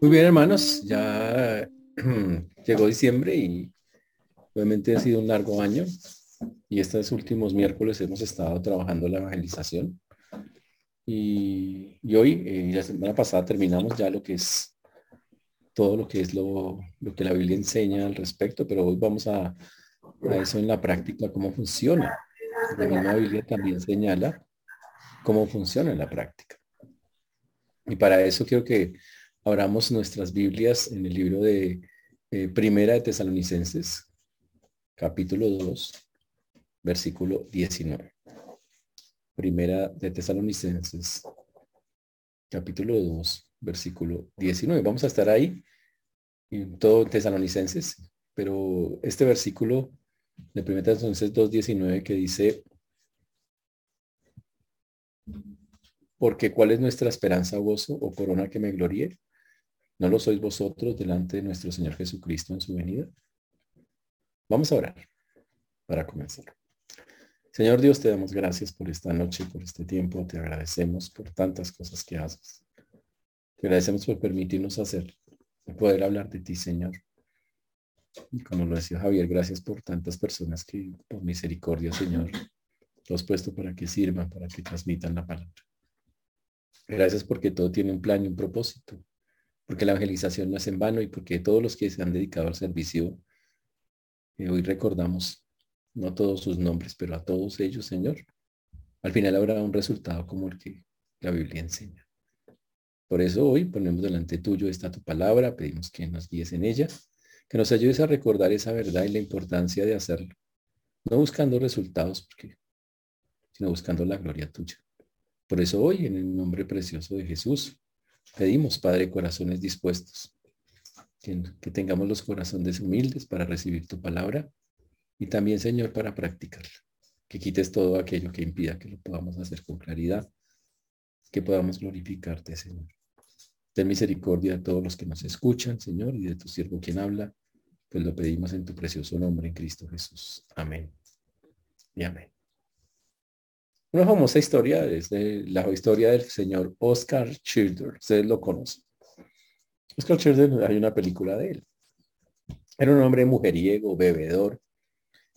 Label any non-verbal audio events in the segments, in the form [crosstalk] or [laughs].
Muy bien, hermanos, ya [clears throat] llegó diciembre y obviamente ha sido un largo año y estos últimos miércoles hemos estado trabajando la evangelización y, hoy, eh, la semana pasada terminamos ya lo que es todo lo que es lo, lo que la Biblia enseña al respecto, pero hoy vamos a, a eso en la práctica, cómo funciona. La misma Biblia también señala cómo funciona en la práctica. Y para eso quiero que abramos nuestras Biblias en el libro de eh, Primera de Tesalonicenses, capítulo 2, versículo 19. Primera de Tesalonicenses, capítulo 2, versículo 19. Vamos a estar ahí en todo Tesalonicenses, pero este versículo de Primera Tesalonicenses 2, 19 que dice, porque cuál es nuestra esperanza, gozo o corona que me gloríe? ¿No lo sois vosotros delante de nuestro Señor Jesucristo en su venida? Vamos a orar para comenzar. Señor Dios, te damos gracias por esta noche, por este tiempo. Te agradecemos por tantas cosas que haces. Te agradecemos por permitirnos hacer, poder hablar de ti, Señor. Y como lo decía Javier, gracias por tantas personas que, por misericordia, Señor, los puesto para que sirvan, para que transmitan la palabra. Gracias porque todo tiene un plan y un propósito porque la evangelización no es en vano y porque todos los que se han dedicado al servicio, eh, hoy recordamos, no todos sus nombres, pero a todos ellos, Señor, al final habrá un resultado como el que la Biblia enseña. Por eso hoy ponemos delante tuyo esta tu palabra, pedimos que nos guíes en ella, que nos ayudes a recordar esa verdad y la importancia de hacerlo, no buscando resultados, porque, sino buscando la gloria tuya. Por eso hoy, en el nombre precioso de Jesús, Pedimos, Padre, corazones dispuestos, que, tengamos los corazones humildes para recibir tu palabra y también, Señor, para practicarla. Que quites todo aquello que impida que lo podamos hacer con claridad, que podamos glorificarte, Señor. Ten misericordia de todos los que nos escuchan, Señor, y de tu siervo quien habla, pues lo pedimos en tu precioso nombre, en Cristo Jesús. Amén. Y amén. Una famosa historia es de la historia del señor Oscar Childers. Ustedes lo conocen. Oscar Childers, hay una película de él. Era un hombre mujeriego, bebedor.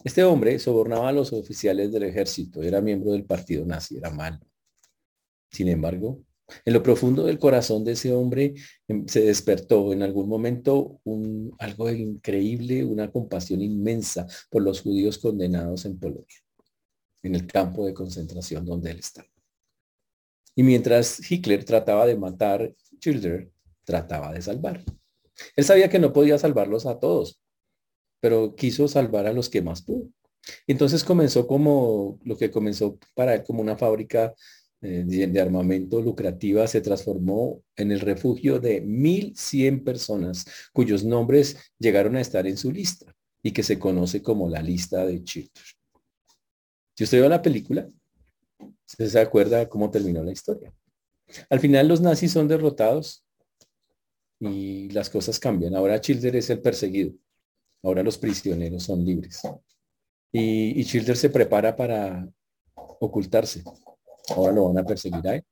Este hombre sobornaba a los oficiales del ejército. Era miembro del partido nazi. Era malo. Sin embargo, en lo profundo del corazón de ese hombre em, se despertó en algún momento un, algo increíble, una compasión inmensa por los judíos condenados en Polonia en el campo de concentración donde él está. Y mientras Hitler trataba de matar Children, trataba de salvar. Él sabía que no podía salvarlos a todos, pero quiso salvar a los que más pudo. Entonces comenzó como lo que comenzó para él como una fábrica eh, de, armamento lucrativa, se transformó en el refugio de 1.100 personas cuyos nombres llegaron a estar en su lista y que se conoce como la lista de Children. Si usted ve la película, se acuerda cómo terminó la historia. Al final los nazis son derrotados y las cosas cambian. Ahora Childer es el perseguido. Ahora los prisioneros son libres. Y, y Childer se prepara para ocultarse. Ahora lo van a perseguir a él.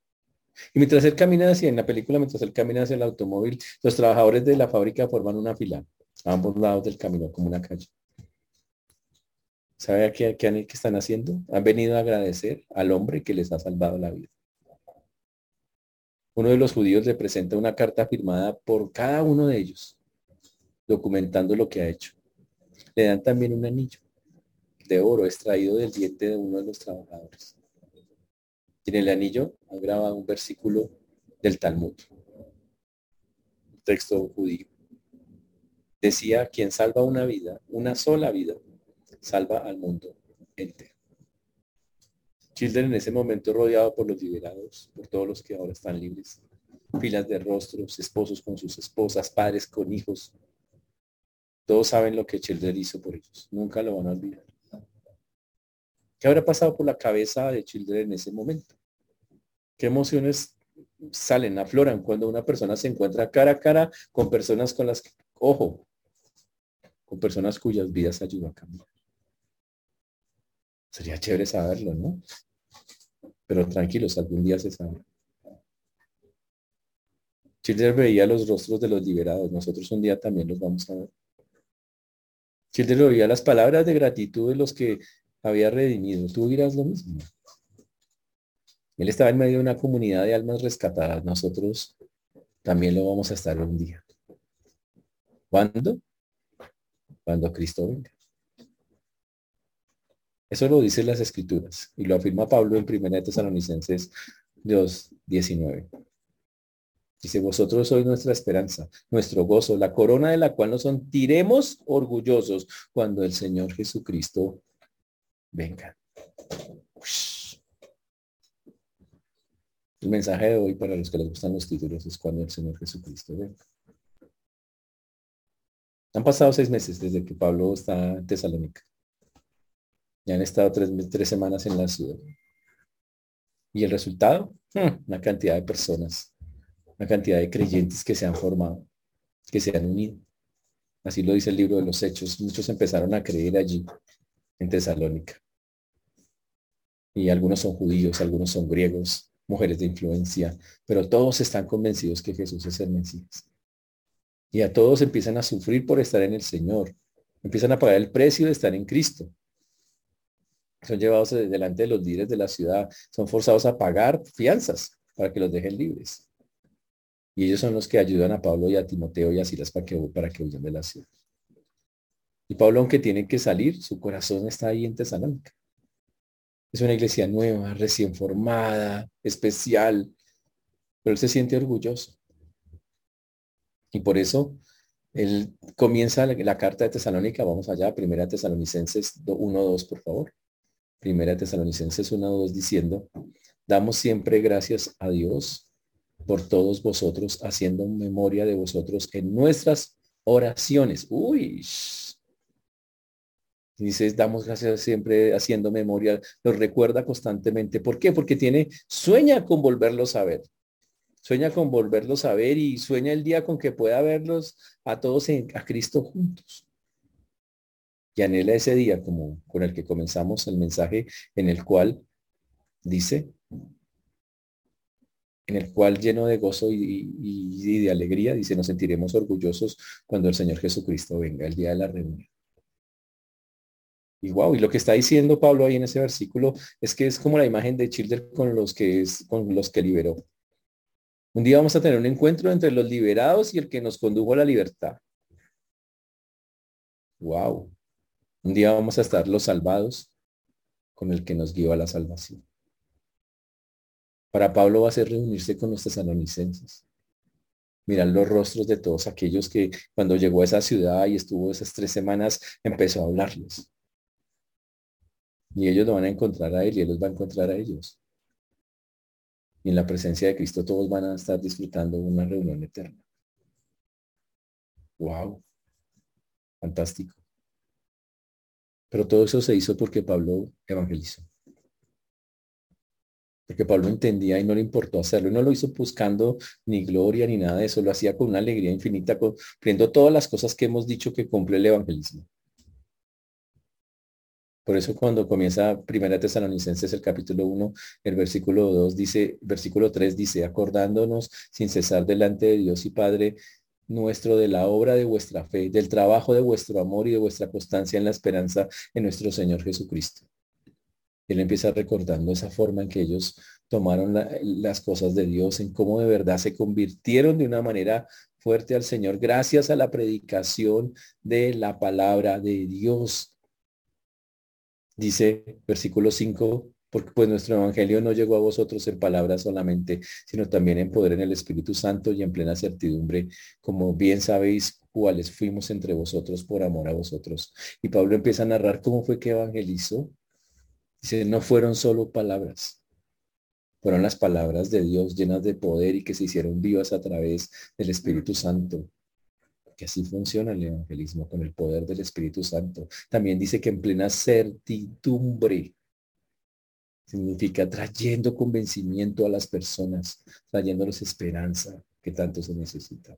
Y mientras él camina hacia, en la película, mientras él camina hacia el automóvil, los trabajadores de la fábrica forman una fila a ambos lados del camino, como una calle. ¿Sabe qué, qué, están haciendo? Han venido a agradecer al hombre que les ha salvado la vida. Uno de los judíos le presenta una carta firmada por cada uno de ellos, documentando lo que ha hecho. Le dan también un anillo de oro extraído del diente de uno de los trabajadores. En el anillo han grabado un versículo del Talmud, un texto judío. Decía, quien salva una vida, una sola vida, salva al mundo entero. Children en ese momento rodeado por los liberados, por todos los que ahora están libres, filas de rostros, esposos con sus esposas, padres con hijos. Todos saben lo que Children hizo por ellos. Nunca lo van a olvidar. ¿Qué habrá pasado por la cabeza de Children en ese momento? ¿Qué emociones salen, afloran cuando una persona se encuentra cara a cara con personas con las que, ojo, con personas cuyas vidas ayudan a cambiar? Sería chévere saberlo, ¿no? Pero tranquilos, algún día se sabe. Children veía los rostros de los liberados. Nosotros un día también los vamos a ver. Children oía las palabras de gratitud de los que había redimido. Tú dirás lo mismo. Él estaba en medio de una comunidad de almas rescatadas. Nosotros también lo vamos a estar un día. ¿Cuándo? Cuando Cristo venga. Eso lo dicen las escrituras y lo afirma Pablo en 1 Tesalonicenses 2, 19. Dice, vosotros sois nuestra esperanza, nuestro gozo, la corona de la cual nos sentiremos orgullosos cuando el Señor Jesucristo venga. El mensaje de hoy para los que les gustan los títulos es cuando el Señor Jesucristo venga. Han pasado seis meses desde que Pablo está en Tesalónica. Ya han estado tres, tres semanas en la ciudad. ¿Y el resultado? Hmm, una cantidad de personas, una cantidad de creyentes que se han formado, que se han unido. Así lo dice el libro de los Hechos. Muchos empezaron a creer allí, en Tesalónica. Y algunos son judíos, algunos son griegos, mujeres de influencia, pero todos están convencidos que Jesús es el Mesías. Y a todos empiezan a sufrir por estar en el Señor. Empiezan a pagar el precio de estar en Cristo. Son llevados delante de los líderes de la ciudad. Son forzados a pagar fianzas para que los dejen libres. Y ellos son los que ayudan a Pablo y a Timoteo y a Silas para que, para que huyan de la ciudad. Y Pablo, aunque tiene que salir, su corazón está ahí en Tesalónica. Es una iglesia nueva, recién formada, especial, pero él se siente orgulloso. Y por eso él comienza la, carta de Tesalónica, vamos allá, primera Tesalonicenses 1.2, por favor. Primera Tesalonicenses 1.2 diciendo, damos siempre gracias a Dios por todos vosotros, haciendo memoria de vosotros en nuestras oraciones. Uy, dices, damos gracias siempre haciendo memoria, los recuerda constantemente. ¿Por qué? Porque tiene, sueña con volverlos a ver sueña con volverlos a ver y sueña el día con que pueda verlos a todos en, a Cristo juntos. Y anhela ese día como con el que comenzamos el mensaje en el cual dice, en el cual lleno de gozo y, y de alegría, dice, nos sentiremos orgullosos cuando el Señor Jesucristo venga, el día de la reunión. Y wow, y lo que está diciendo Pablo ahí en ese versículo es que es como la imagen de Children con los que es, con los que liberó. Un día vamos a tener un encuentro entre los liberados y el que nos condujo a la libertad. Wow. Un día vamos a estar los salvados con el que nos guió a la salvación. Para Pablo va a ser reunirse con los tesalonicenses. Mirar los rostros de todos aquellos que cuando llegó a esa ciudad y estuvo esas tres semanas, empezó a hablarles. Y ellos lo van a encontrar a él y él los va a encontrar a ellos y en la presencia de Cristo todos van a estar disfrutando una reunión eterna. Wow. Fantástico. Pero todo eso se hizo porque Pablo evangelizó. Porque Pablo entendía y no le importó hacerlo. Y no lo hizo buscando ni gloria ni nada de eso. Lo hacía con una alegría infinita, cumpliendo todas las cosas que hemos dicho que cumple el evangelismo. Por eso cuando comienza Primera Tesalonicenses el capítulo 1, el versículo 2 dice, versículo 3 dice, acordándonos sin cesar delante de Dios y Padre nuestro de la obra de vuestra fe, del trabajo de vuestro amor y de vuestra constancia en la esperanza en nuestro Señor Jesucristo. Él empieza recordando esa forma en que ellos tomaron las cosas de Dios, en cómo de verdad se convirtieron de una manera fuerte al Señor gracias a la predicación de la palabra de Dios Dice versículo 5, porque pues nuestro evangelio no llegó a vosotros en palabras solamente, sino también en poder en el Espíritu Santo y en plena certidumbre, como bien sabéis cuáles fuimos entre vosotros por amor a vosotros. Y Pablo empieza a narrar cómo fue que evangelizó. Dice, no fueron solo palabras, fueron las palabras de Dios llenas de poder y que se hicieron vivas a través del Espíritu Santo que así funciona el evangelismo con el poder del Espíritu Santo. También dice que en plena certidumbre significa trayendo convencimiento a las personas, trayéndoles esperanza que tanto se necesita.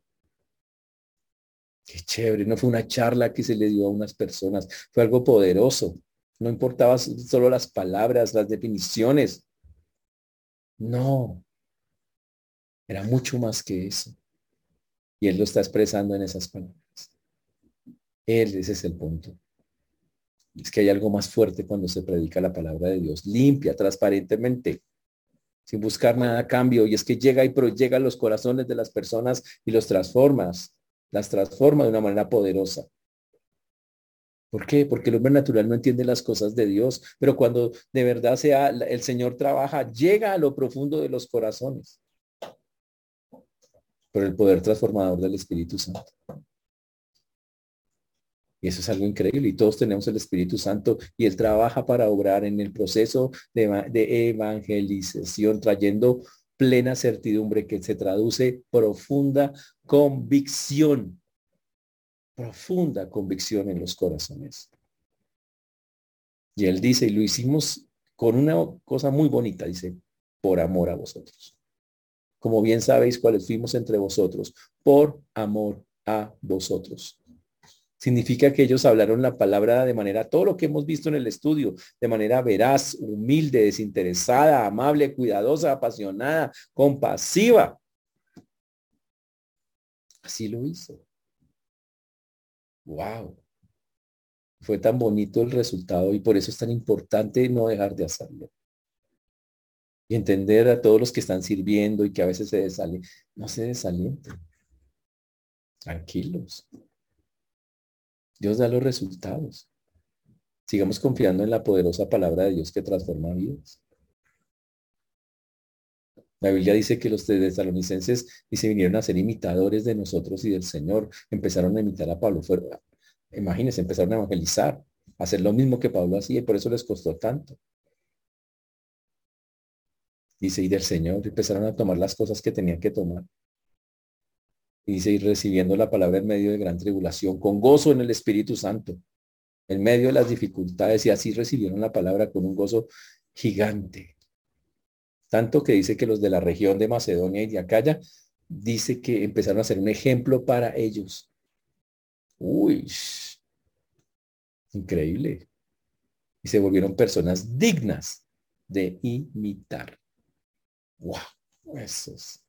Qué chévere, no fue una charla que se le dio a unas personas, fue algo poderoso. No importaba solo las palabras, las definiciones. No, era mucho más que eso. Y Él lo está expresando en esas palabras. Él, ese es el punto. Es que hay algo más fuerte cuando se predica la palabra de Dios, limpia, transparentemente, sin buscar nada a cambio. Y es que llega y llega a los corazones de las personas y los transformas, las transforma de una manera poderosa. ¿Por qué? Porque el hombre natural no entiende las cosas de Dios, pero cuando de verdad sea el Señor trabaja, llega a lo profundo de los corazones por el poder transformador del Espíritu Santo. Y eso es algo increíble. Y todos tenemos el Espíritu Santo y Él trabaja para obrar en el proceso de, evangelización, trayendo plena certidumbre que se traduce profunda convicción. Profunda convicción en los corazones. Y Él dice, y lo hicimos con una cosa muy bonita, dice, por amor a vosotros. Como bien sabéis cuáles fuimos entre vosotros, por amor a vosotros. Significa que ellos hablaron la palabra de manera, todo lo que hemos visto en el estudio, de manera veraz, humilde, desinteresada, amable, cuidadosa, apasionada, compasiva. Así lo hizo. Wow. Fue tan bonito el resultado y por eso es tan importante no dejar de hacerlo. Y entender a todos los que están sirviendo y que a veces se desalientan. No se desalienten. Tranquilos. Dios da los resultados. Sigamos confiando en la poderosa palabra de Dios que transforma vidas. La Biblia dice que los tesalonicenses y se vinieron a ser imitadores de nosotros y del Señor. Empezaron a imitar a Pablo. imagínense, empezaron a evangelizar, a hacer lo mismo que Pablo hacía y por eso les costó tanto. Dice, y del Señor empezaron a tomar las cosas que tenían que tomar y dice, ir recibiendo la palabra en medio de gran tribulación, con gozo en el Espíritu Santo, en medio de las dificultades, y así recibieron la palabra con un gozo gigante. Tanto que dice que los de la región de Macedonia y de Acaya, dice que empezaron a ser un ejemplo para ellos. Uy, increíble. Y se volvieron personas dignas de imitar. Wow, eso es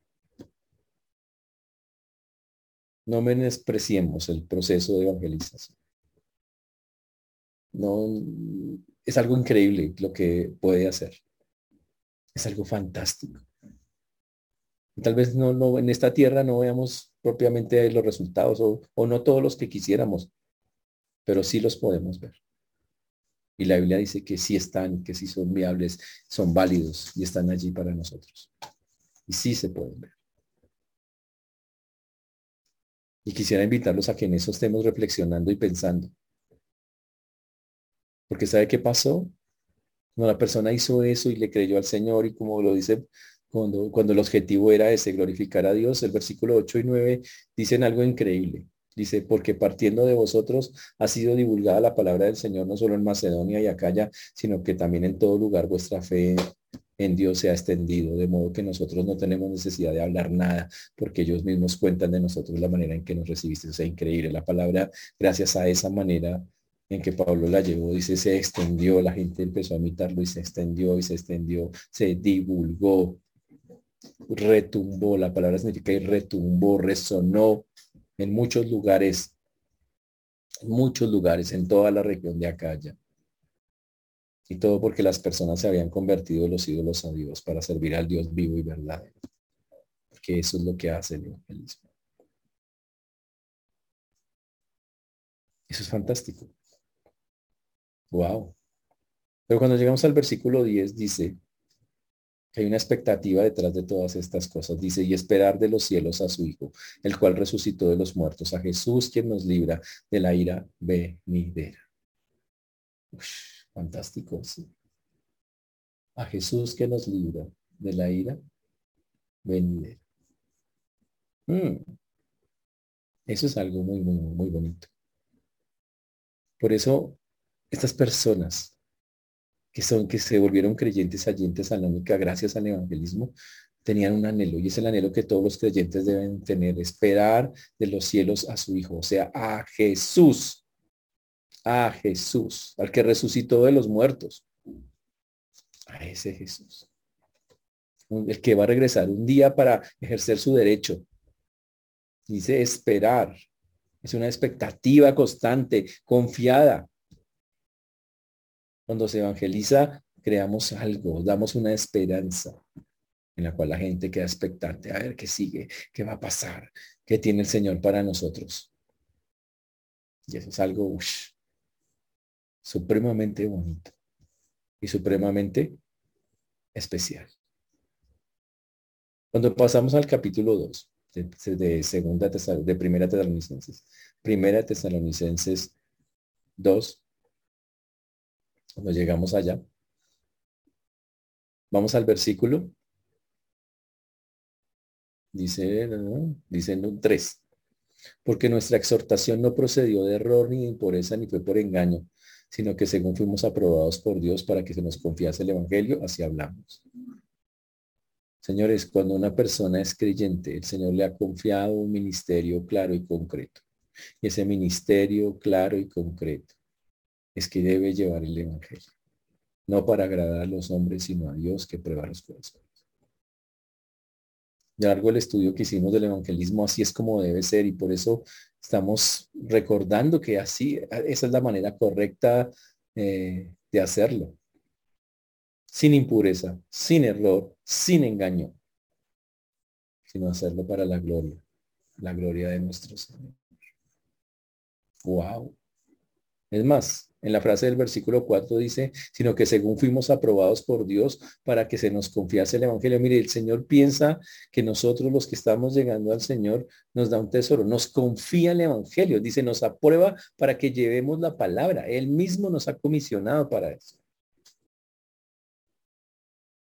No menospreciemos el proceso de evangelización. No, es algo increíble lo que puede hacer. Es algo fantástico. Tal vez no, no en esta tierra no veamos propiamente los resultados o, o no todos los que quisiéramos, pero sí los podemos ver. Y la Biblia dice que sí están, que sí son viables, son válidos y están allí para nosotros. Y sí se pueden ver. Y quisiera invitarlos a que en eso estemos reflexionando y pensando. Porque ¿sabe qué pasó? Cuando la persona hizo eso y le creyó al Señor y como lo dice, cuando, cuando el objetivo era ese, glorificar a Dios, el versículo 8 y 9 dicen algo increíble. Dice, porque partiendo de vosotros ha sido divulgada la palabra del Señor no solo en Macedonia y Acaya, sino que también en todo lugar vuestra fe en Dios se ha extendido, de modo que nosotros no tenemos necesidad de hablar nada, porque ellos mismos cuentan de nosotros la manera en que nos recibiste. O sea, increíble. La palabra, gracias a esa manera en que Pablo la llevó, dice, se extendió, la gente empezó a imitarlo y se extendió y se extendió, se divulgó, retumbó, la palabra significa y retumbó, resonó en muchos lugares, en muchos lugares, en toda la región de Acaya. Y todo porque las personas se habían convertido los ídolos a Dios para servir al Dios vivo y verdadero. Porque eso es lo que hace el evangelismo. Eso es fantástico. Wow. Pero cuando llegamos al versículo 10 dice que hay una expectativa detrás de todas estas cosas. Dice, y esperar de los cielos a su Hijo, el cual resucitó de los muertos, a Jesús quien nos libra de la ira venidera. Fantástico, sí. A Jesús que nos libra de la ira venidera. Mm. Eso es algo muy, muy, muy bonito. Por eso, estas personas que son, que se volvieron creyentes allí en Tesalónica gracias al evangelismo, tenían un anhelo y es el anhelo que todos los creyentes deben tener, esperar de los cielos a su Hijo, o sea, a Jesús a Jesús, al que resucitó de los muertos. A ese Jesús. El que va a regresar un día para ejercer su derecho. Dice esperar. Es una expectativa constante, confiada. Cuando se evangeliza, creamos algo, damos una esperanza en la cual la gente queda expectante a ver qué sigue, qué va a pasar, qué tiene el Señor para nosotros. Y eso es algo supremamente bonito y supremamente especial. Cuando pasamos al capítulo 2 de, segunda de primera Tesalonicenses, primera Tesalonicenses 2, cuando llegamos allá, vamos al versículo Dice, dice en 3. Porque nuestra exhortación no procedió de error ni de impureza ni fue por engaño, sino que según fuimos aprobados por Dios para que se nos confiase el Evangelio, así hablamos. Señores, cuando una persona es creyente, el Señor le ha confiado un ministerio claro y concreto. Y ese ministerio claro y concreto es que debe llevar el Evangelio. No para agradar a los hombres, sino a Dios que prueba los corazones largo el estudio que hicimos del evangelismo, así es como debe ser y por eso estamos recordando que así, esa es la manera correcta eh, de hacerlo. Sin impureza, sin error, sin engaño, sino hacerlo para la gloria, la gloria de nuestro Señor. Wow. Es más, en la frase del versículo 4 dice, sino que según fuimos aprobados por Dios para que se nos confiase el Evangelio. Mire, el Señor piensa que nosotros los que estamos llegando al Señor nos da un tesoro, nos confía el Evangelio, dice, nos aprueba para que llevemos la palabra. Él mismo nos ha comisionado para eso.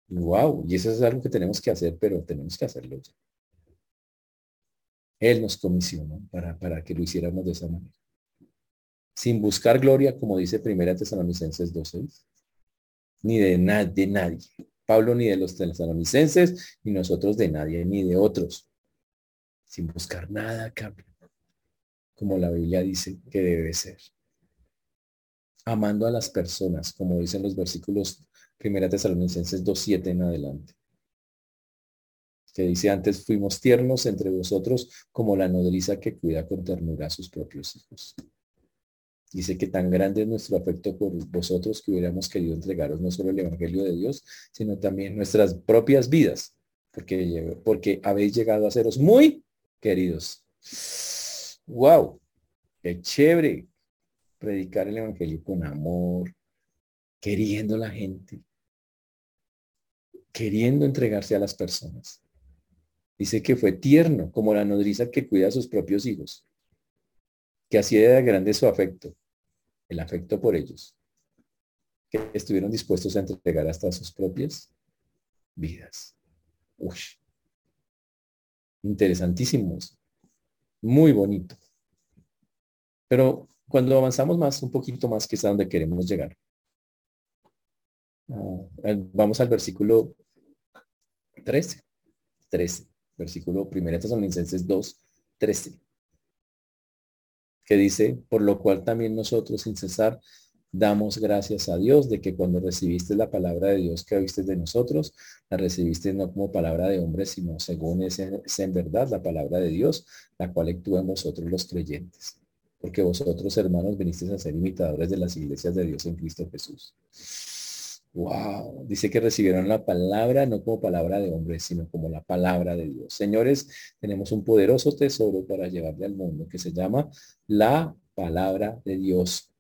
Wow, y eso es algo que tenemos que hacer, pero tenemos que hacerlo. Él nos comisionó para, para que lo hiciéramos de esa manera sin buscar gloria, como dice Primera Tesalonicenses 2.6, ni de, de nadie. Pablo ni de los tesalonicenses, ni nosotros de nadie, ni de otros. Sin buscar nada cambio, como la Biblia dice que debe ser. Amando a las personas, como dicen los versículos Primera Tesalonicenses 2.7 en adelante. Que dice antes, fuimos tiernos entre vosotros como la nodriza que cuida con ternura a sus propios hijos. Dice que tan grande es nuestro afecto por vosotros que hubiéramos querido entregaros no solo el Evangelio de Dios, sino también nuestras propias vidas, porque, porque habéis llegado a seros muy queridos. ¡Wow! ¡Qué chévere! Predicar el Evangelio con amor, queriendo la gente, queriendo entregarse a las personas. Dice que fue tierno, como la nodriza que cuida a sus propios hijos que de grande su afecto, el afecto por ellos, que estuvieron dispuestos a entregar hasta sus propias vidas. Uy. Interesantísimos. Muy bonito. Pero cuando avanzamos más, un poquito más, que es a donde queremos llegar. Ah, vamos al versículo 13. 13. Versículo 1 Tesalonicenses 2, 13 que dice, por lo cual también nosotros sin cesar damos gracias a Dios de que cuando recibiste la palabra de Dios que oíste de nosotros, la recibiste no como palabra de hombre, sino según es en, verdad la palabra de Dios, la cual actúa en vosotros los creyentes. Porque vosotros, hermanos, vinisteis a ser imitadores de las iglesias de Dios en Cristo Jesús. Wow, dice que recibieron la palabra no como palabra de hombre, sino como la palabra de Dios. Señores, tenemos un poderoso tesoro para llevarle al mundo que se llama la palabra de Dios.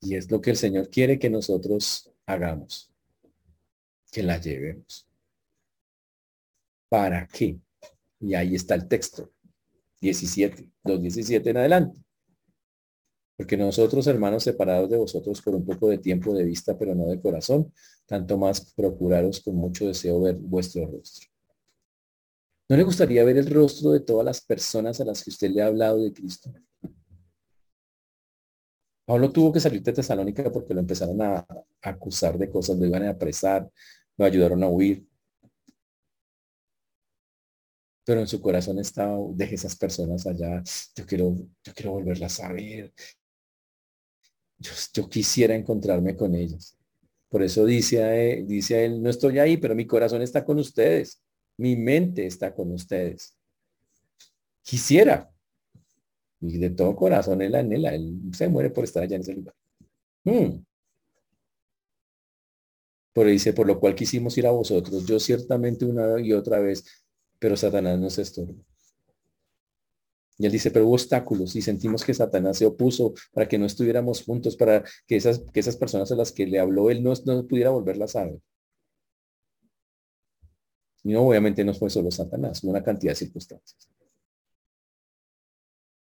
Y es lo que el Señor quiere que nosotros hagamos, que la llevemos. ¿Para qué? Y ahí está el texto, 17, 2.17 en adelante. Porque nosotros, hermanos, separados de vosotros por un poco de tiempo de vista, pero no de corazón, tanto más procuraros con mucho deseo ver vuestro rostro. ¿No le gustaría ver el rostro de todas las personas a las que usted le ha hablado de Cristo? Pablo tuvo que salir de Tesalónica porque lo empezaron a, acusar de cosas, lo iban a apresar, lo ayudaron a huir. Pero en su corazón estaba, deje esas personas allá, yo quiero, yo quiero volverlas a ver, yo, quisiera encontrarme con ellos. Por eso dice a, él, dice a él, no estoy ahí, pero mi corazón está con ustedes. Mi mente está con ustedes. Quisiera. Y de todo corazón él anhela, él se muere por estar allá en ese lugar. Hmm. Pero dice, por lo cual quisimos ir a vosotros, yo ciertamente una y otra vez, pero Satanás nos estorba. Y él dice, pero hubo obstáculos y sentimos que Satanás se opuso para que no estuviéramos juntos, para que esas, que esas personas a las que le habló él no, no pudiera volverlas a ver. Y no, obviamente no fue solo Satanás, una cantidad de circunstancias.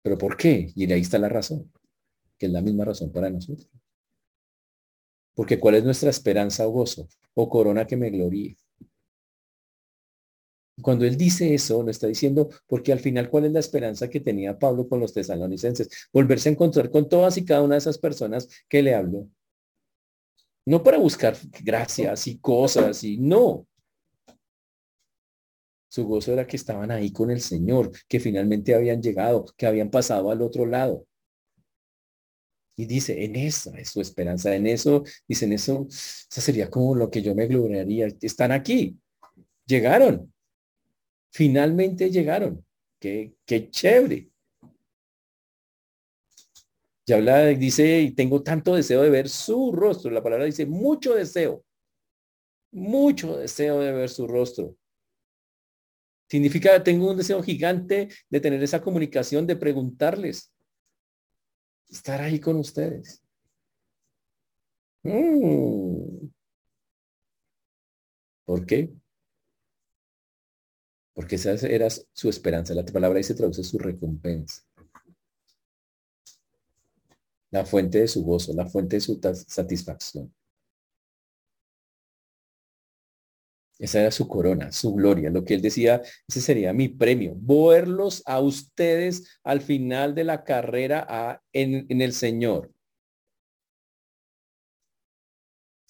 ¿Pero por qué? Y ahí está la razón, que es la misma razón para nosotros. Porque ¿cuál es nuestra esperanza o gozo? O corona que me gloríe. Cuando él dice eso, lo está diciendo porque al final, ¿cuál es la esperanza que tenía Pablo con los tesalonicenses? Volverse a encontrar con todas y cada una de esas personas que le habló. No para buscar gracias y cosas y no. Su gozo era que estaban ahí con el Señor, que finalmente habían llegado, que habían pasado al otro lado. Y dice, en esa es su esperanza, en eso, dice, en eso, eso sería como lo que yo me gloriaría. Están aquí, llegaron, finalmente llegaron. Qué, qué chévere. Y habla, dice, y tengo tanto deseo de ver su rostro. La palabra dice, mucho deseo, mucho deseo de ver su rostro. Significa, tengo un deseo gigante de tener esa comunicación, de preguntarles, estar ahí con ustedes. Mm. ¿Por qué? Porque esa era su esperanza. La palabra ahí se traduce su recompensa. La fuente de su gozo, la fuente de su satisfacción. Esa era su corona, su gloria. Lo que él decía, ese sería mi premio. Verlos a ustedes al final de la carrera en, el Señor.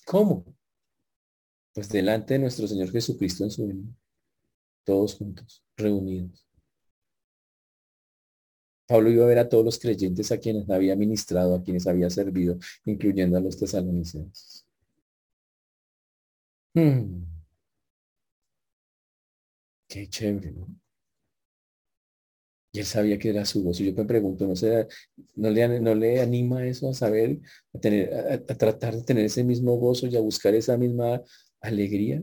¿Cómo? Pues delante de nuestro Señor Jesucristo en su. Todos juntos, reunidos. Pablo iba a ver a todos los creyentes a quienes había ministrado, a quienes había servido, incluyendo a los tesalonicenses. Hmm. Qué chévere, ¿no? Y él sabía que era su voz. Y yo me pregunto, ¿no, se, no, le, ¿no le anima eso a saber, a, tener, a, tratar de tener ese mismo gozo y a buscar esa misma alegría?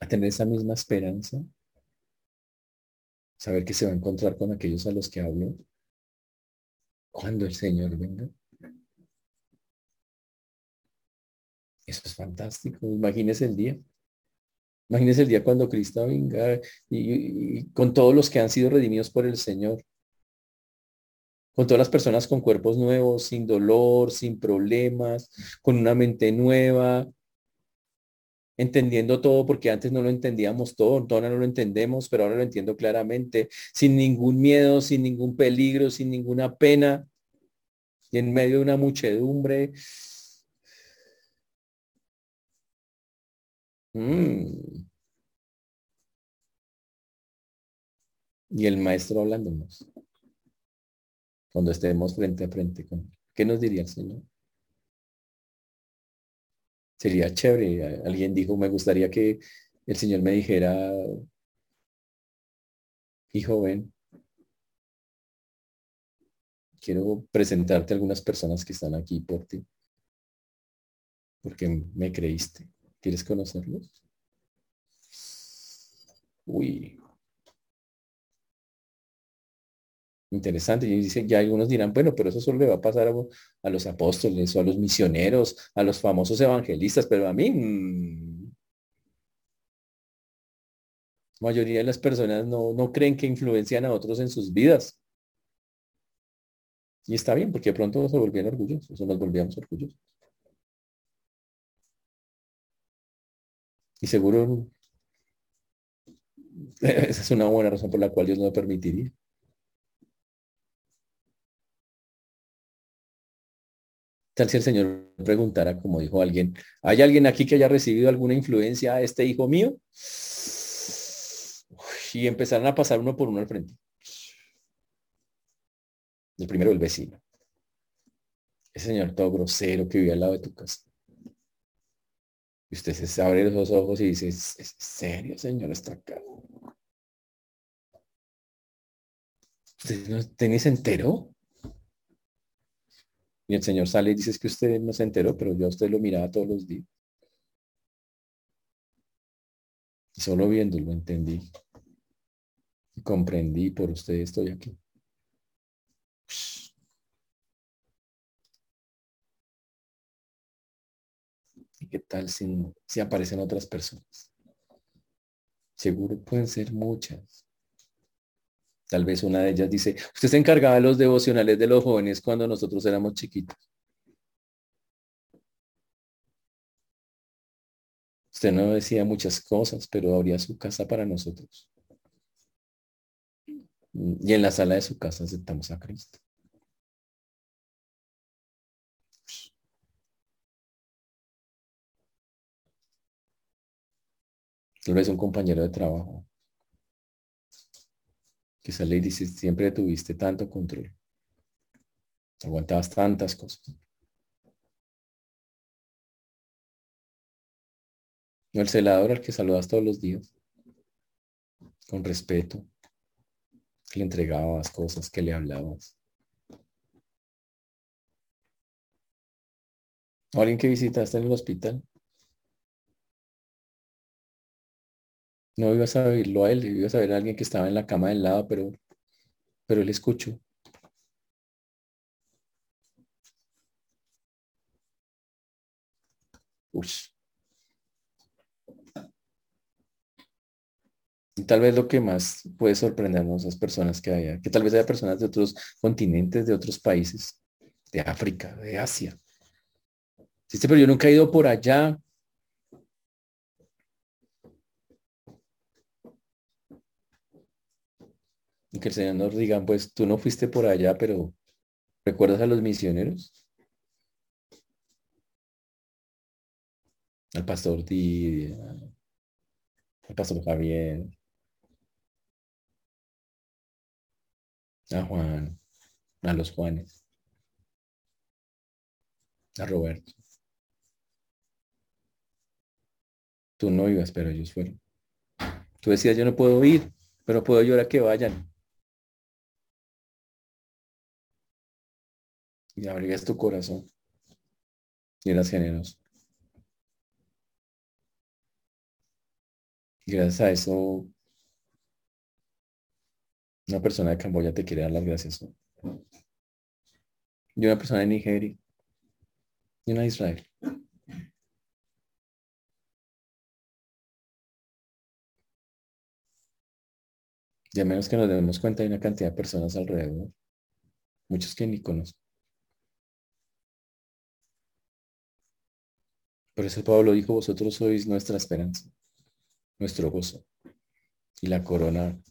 A tener esa misma esperanza. Saber que se va a encontrar con aquellos a los que habló. Cuando el Señor venga. Eso es fantástico. Imagínese el día. Imagínense el día cuando Cristo venga y, con todos los que han sido redimidos por el Señor. Con todas las personas con cuerpos nuevos, sin dolor, sin problemas, con una mente nueva, entendiendo todo porque antes no lo entendíamos todo, ahora no lo entendemos, pero ahora lo entiendo claramente, sin ningún miedo, sin ningún peligro, sin ninguna pena, y en medio de una muchedumbre, Mm. Y el maestro hablándonos. Cuando estemos frente a frente con ¿Qué nos diría el Señor? Sería chévere. Alguien dijo, me gustaría que el Señor me dijera, hijo, ven, quiero presentarte a algunas personas que están aquí por ti, porque me creíste. ¿Quieres conocerlos? Uy. Interesante. Y dice, ya algunos dirán, bueno, pero eso solo le va a pasar a, los apóstoles o a los misioneros, a los famosos evangelistas, pero a mí, mm, mayoría de las personas no, no creen que influencian a otros en sus vidas. Y está bien, porque pronto se volvían orgullosos, o nos volvíamos orgullosos. Y seguro [laughs] esa es una buena razón por la cual Dios no lo permitiría. Si el Señor preguntara, como dijo alguien, ¿hay alguien aquí que haya recibido alguna influencia a este hijo mío? Y empezaron a pasar uno por uno al frente. El primero, el vecino. Ese señor todo grosero que vive al lado de tu casa. Y usted se abre los ojos y dice, ¿es serio, señor? Está acá. ¿Usted no ni se enteró? Y el Señor sale y dice, es que usted no se enteró, pero yo a usted lo miraba todos los días. Y solo viéndolo entendí. Y comprendí, por usted estoy aquí. ¿Y qué tal si, si aparecen otras personas? Seguro pueden ser muchas. Tal vez una de ellas dice, usted se encargaba de los devocionales de los jóvenes cuando nosotros éramos chiquitos. Usted no decía muchas cosas, pero abría su casa para nosotros. Y en la sala de su casa aceptamos a Cristo. Tal vez un compañero de trabajo. Sale y dice, siempre tuviste tanto control. Aguantabas tantas cosas. El celador al que saludas todos los días. Con respeto. Que le entregabas cosas, que le hablabas. alguien que visitaste en el hospital. No ibas a verlo a él, ibas a ver a alguien que estaba en la cama del lado, pero, pero él escuchó. Y tal vez lo que más puede sorprendernos es personas que haya, que tal vez haya personas de otros continentes, de otros países, de África, de Asia. Sí, pero yo nunca he ido por allá. Y que el Señor nos diga, pues tú no fuiste por allá, pero ¿recuerdas a los misioneros? Al pastor Didia, al pastor Javier, a Juan, a los Juanes, a Roberto. Tú no ibas, pero ellos fueron. Tú decías, yo no puedo ir, pero puedo llorar que vayan. Y abrías tu corazón y eras generoso. Y gracias a eso, una persona de Camboya te quiere dar las gracias. Y una persona de Nigeria. Y una de Israel. Y a menos que nos demos cuenta, hay una cantidad de personas alrededor. Muchos que ni conozco. Por eso Pablo dijo, vosotros sois nuestra esperanza, nuestro gozo y la corona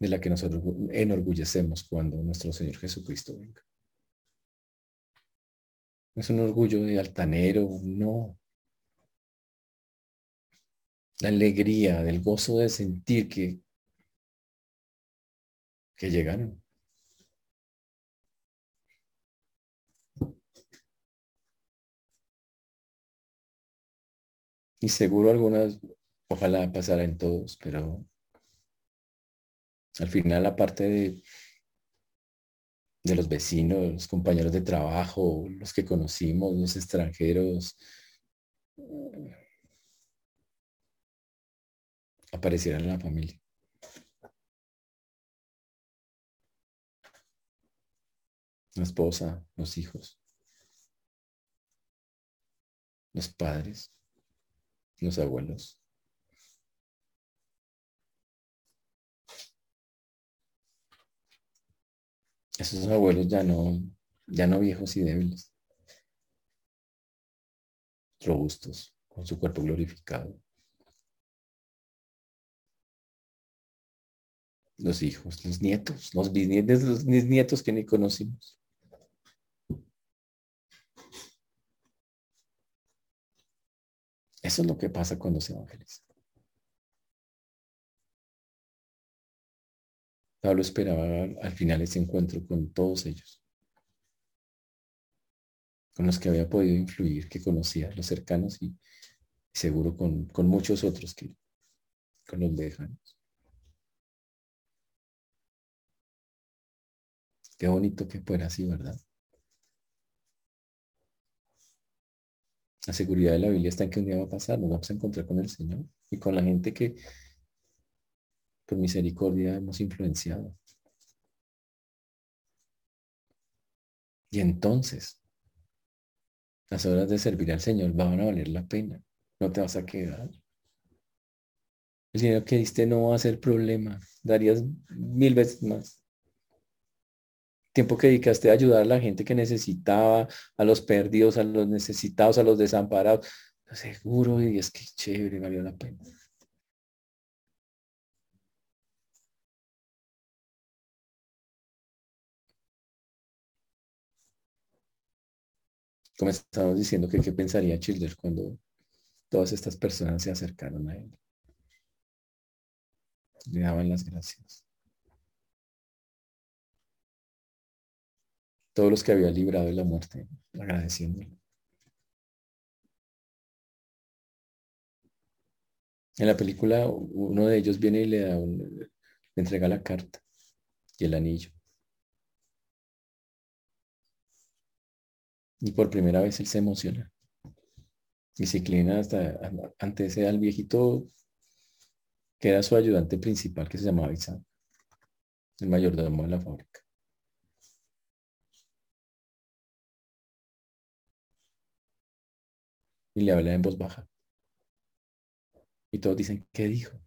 de la que nosotros enorgullecemos cuando nuestro Señor Jesucristo venga. Es un orgullo de altanero, no. La alegría, del gozo de sentir que, que llegaron. Y seguro algunas, ojalá pasara en todos, pero al final aparte de, de los vecinos, los compañeros de trabajo, los que conocimos, los extranjeros, aparecieran en la familia. La esposa, los hijos, los padres los abuelos. Esos abuelos ya no, ya no viejos y débiles, robustos, con su cuerpo glorificado. Los hijos, los nietos, los bisnietos, los nietos que ni conocimos. Eso es lo que pasa cuando se evangeliza. Pablo esperaba al final ese encuentro con todos ellos, con los que había podido influir, que conocía, los cercanos y, seguro con, con, muchos otros que con los lejanos. Qué bonito que fuera así, ¿verdad? La seguridad de la Biblia está en que un día va a pasar, nos vamos a encontrar con el Señor y con la gente que por misericordia hemos influenciado. Y entonces, las horas de servir al Señor van a valer la pena. No te vas a quedar. El dinero que diste no va a ser problema. Darías mil veces más. Tiempo que dedicaste a ayudar a la gente que necesitaba, a los perdidos, a los necesitados, a los desamparados. Seguro, y es que chévere, valió la pena. Como estábamos diciendo, que qué pensaría Childer cuando todas estas personas se acercaron a él. Le daban las gracias. Todos los que había librado de la muerte, agradeciéndole. En la película, uno de ellos viene y le da le entrega la carta y el anillo. Y por primera vez él se emociona. Y se inclina hasta ante ese al viejito que era su ayudante principal, que se llamaba Isaac, el mayordomo de la fábrica. Y le habla en voz baja. Y todos dicen, ¿qué dijo?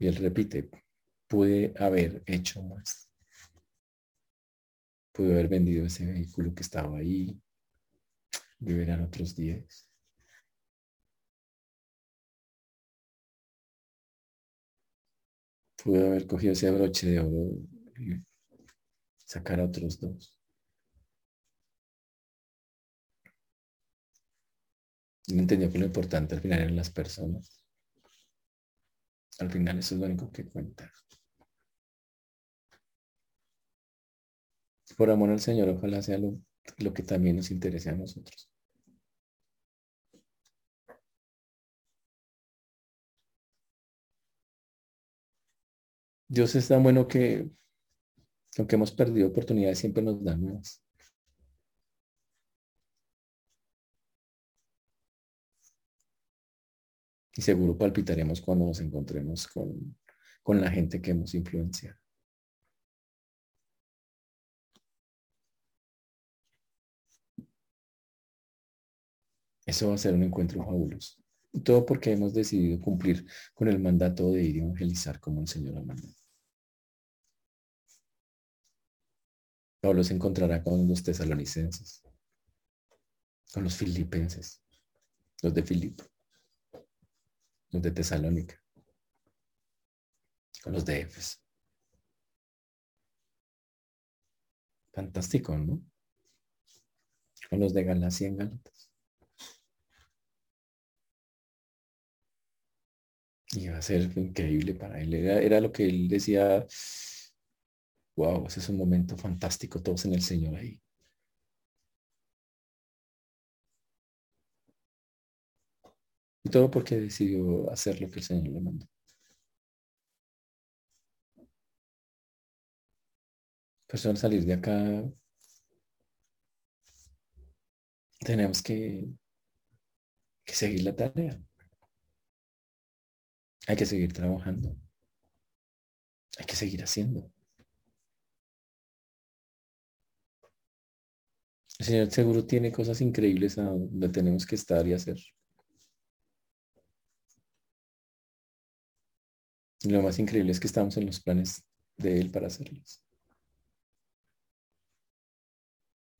Y él repite, pude haber hecho más. Pude haber vendido ese vehículo que estaba ahí. Vivirán otros días. Pude haber cogido ese broche de oro y sacar a otros dos. Y entendió que lo importante al final eran las personas. Al final eso es lo único que cuenta. Por amor al Señor, ojalá sea lo, lo que también nos interese a nosotros. Dios es tan bueno que, aunque hemos perdido oportunidades, siempre nos da nuevas. Y seguro palpitaremos cuando nos encontremos con, con la gente que hemos influenciado. Eso va a ser un encuentro fabuloso. Y todo porque hemos decidido cumplir con el mandato de ir a evangelizar como el Señor ha mandado. Pablo se encontrará con los tesalonicenses, con los filipenses, los de Filipo, los de Tesalónica, con los de Éfeso. Fantástico, ¿no? Con los de Galacia en Gálatas. Y va a ser increíble para él. Era, lo que él decía, wow, ese es un momento fantástico, todos en el Señor ahí. Y todo porque decidió hacer lo que el Señor le mandó. Al salir de acá, tenemos que, que seguir la tarea. Hay que seguir trabajando. Hay que seguir haciendo. El Señor seguro tiene cosas increíbles a donde tenemos que estar y hacer. Lo más increíble es que estamos en los planes de Él para hacerlos.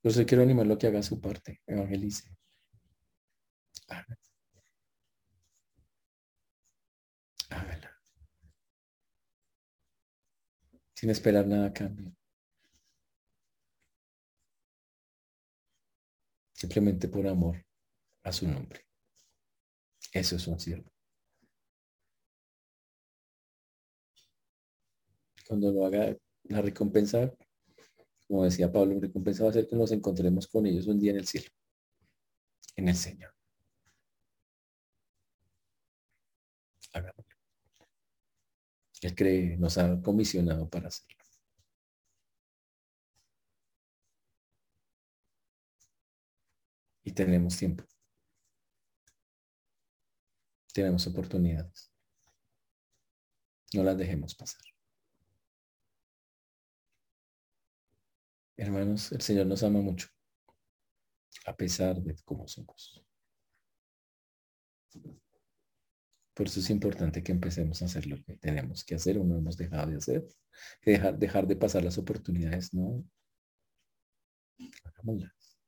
Eso quiero animarlo a que haga su parte, evangelice. sin esperar nada a cambio. Simplemente por amor a su nombre. Eso es un siervo. cuando lo haga la recompensa, como decía Pablo, mi recompensa va a ser que nos encontremos con ellos un día en el cielo, en el Señor. Hagámoslo. Él cree, nos ha comisionado para hacerlo. Y tenemos tiempo. Tenemos oportunidades. No las dejemos pasar. Hermanos, el Señor nos ama mucho, a pesar de cómo somos. Por eso es importante que empecemos a hacer lo que tenemos que hacer o no hemos dejado de hacer. Dejar, dejar de pasar las oportunidades, no. Hagámoslas.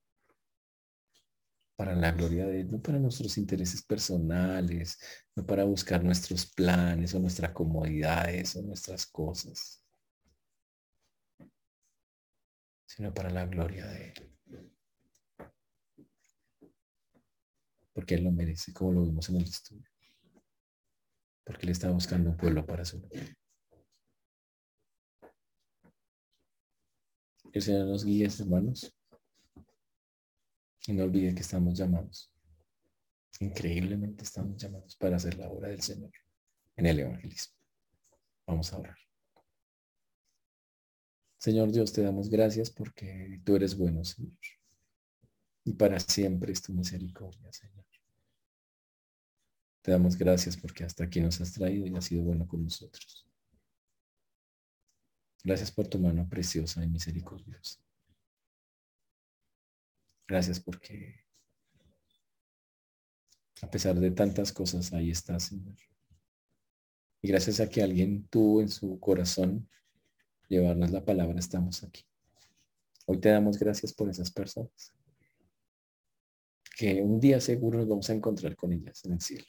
Para la gloria de Él, no para nuestros intereses personales, no para buscar nuestros planes o nuestras comodidades o nuestras cosas, sino para la gloria de Él. Porque Él lo merece, como lo vimos en el estudio porque Él está buscando un pueblo para su nombre. El Señor nos guíe, hermanos. Y no olviden que estamos llamados. Increíblemente estamos llamados para hacer la obra del Señor en el evangelismo. Vamos a orar. Señor Dios, te damos gracias porque tú eres bueno, Señor. Y para siempre es tu misericordia, Señor. Te damos gracias porque hasta aquí nos has traído y has sido bueno con nosotros. Gracias por tu mano preciosa y misericordiosa. Gracias porque a pesar de tantas cosas, ahí estás, Señor. Y gracias a que alguien tuvo en su corazón llevarnos la palabra, estamos aquí. Hoy te damos gracias por esas personas. Que un día seguro nos vamos a encontrar con ellas en el cielo.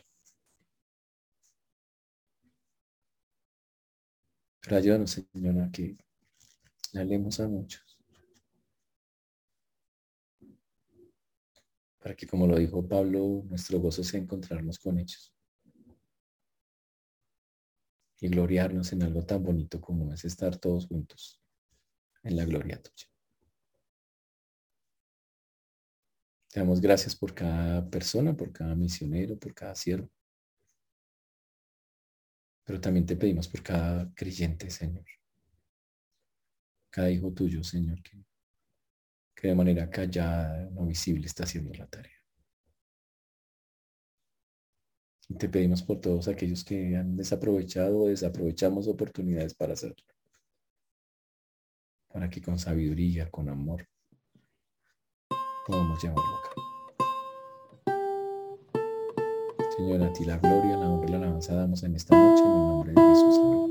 Pero ayúdanos, Señor, a que le hablemos a muchos. Para que, como lo dijo Pablo, nuestro gozo sea encontrarnos con ellos. Y gloriarnos en algo tan bonito como es estar todos juntos en la gloria tuya. Te damos gracias por cada persona, por cada misionero, por cada siervo. Pero también te pedimos por cada creyente, Señor. Cada hijo tuyo, Señor, que, que de manera callada, no visible, está haciendo la tarea. Te pedimos por todos aquellos que han desaprovechado o desaprovechamos oportunidades para hacerlo. Para que con sabiduría, con amor, podamos llevarlo a cabo. Señor, a ti la gloria, la honra y la alabanza damos en esta noche en el nombre de Jesús.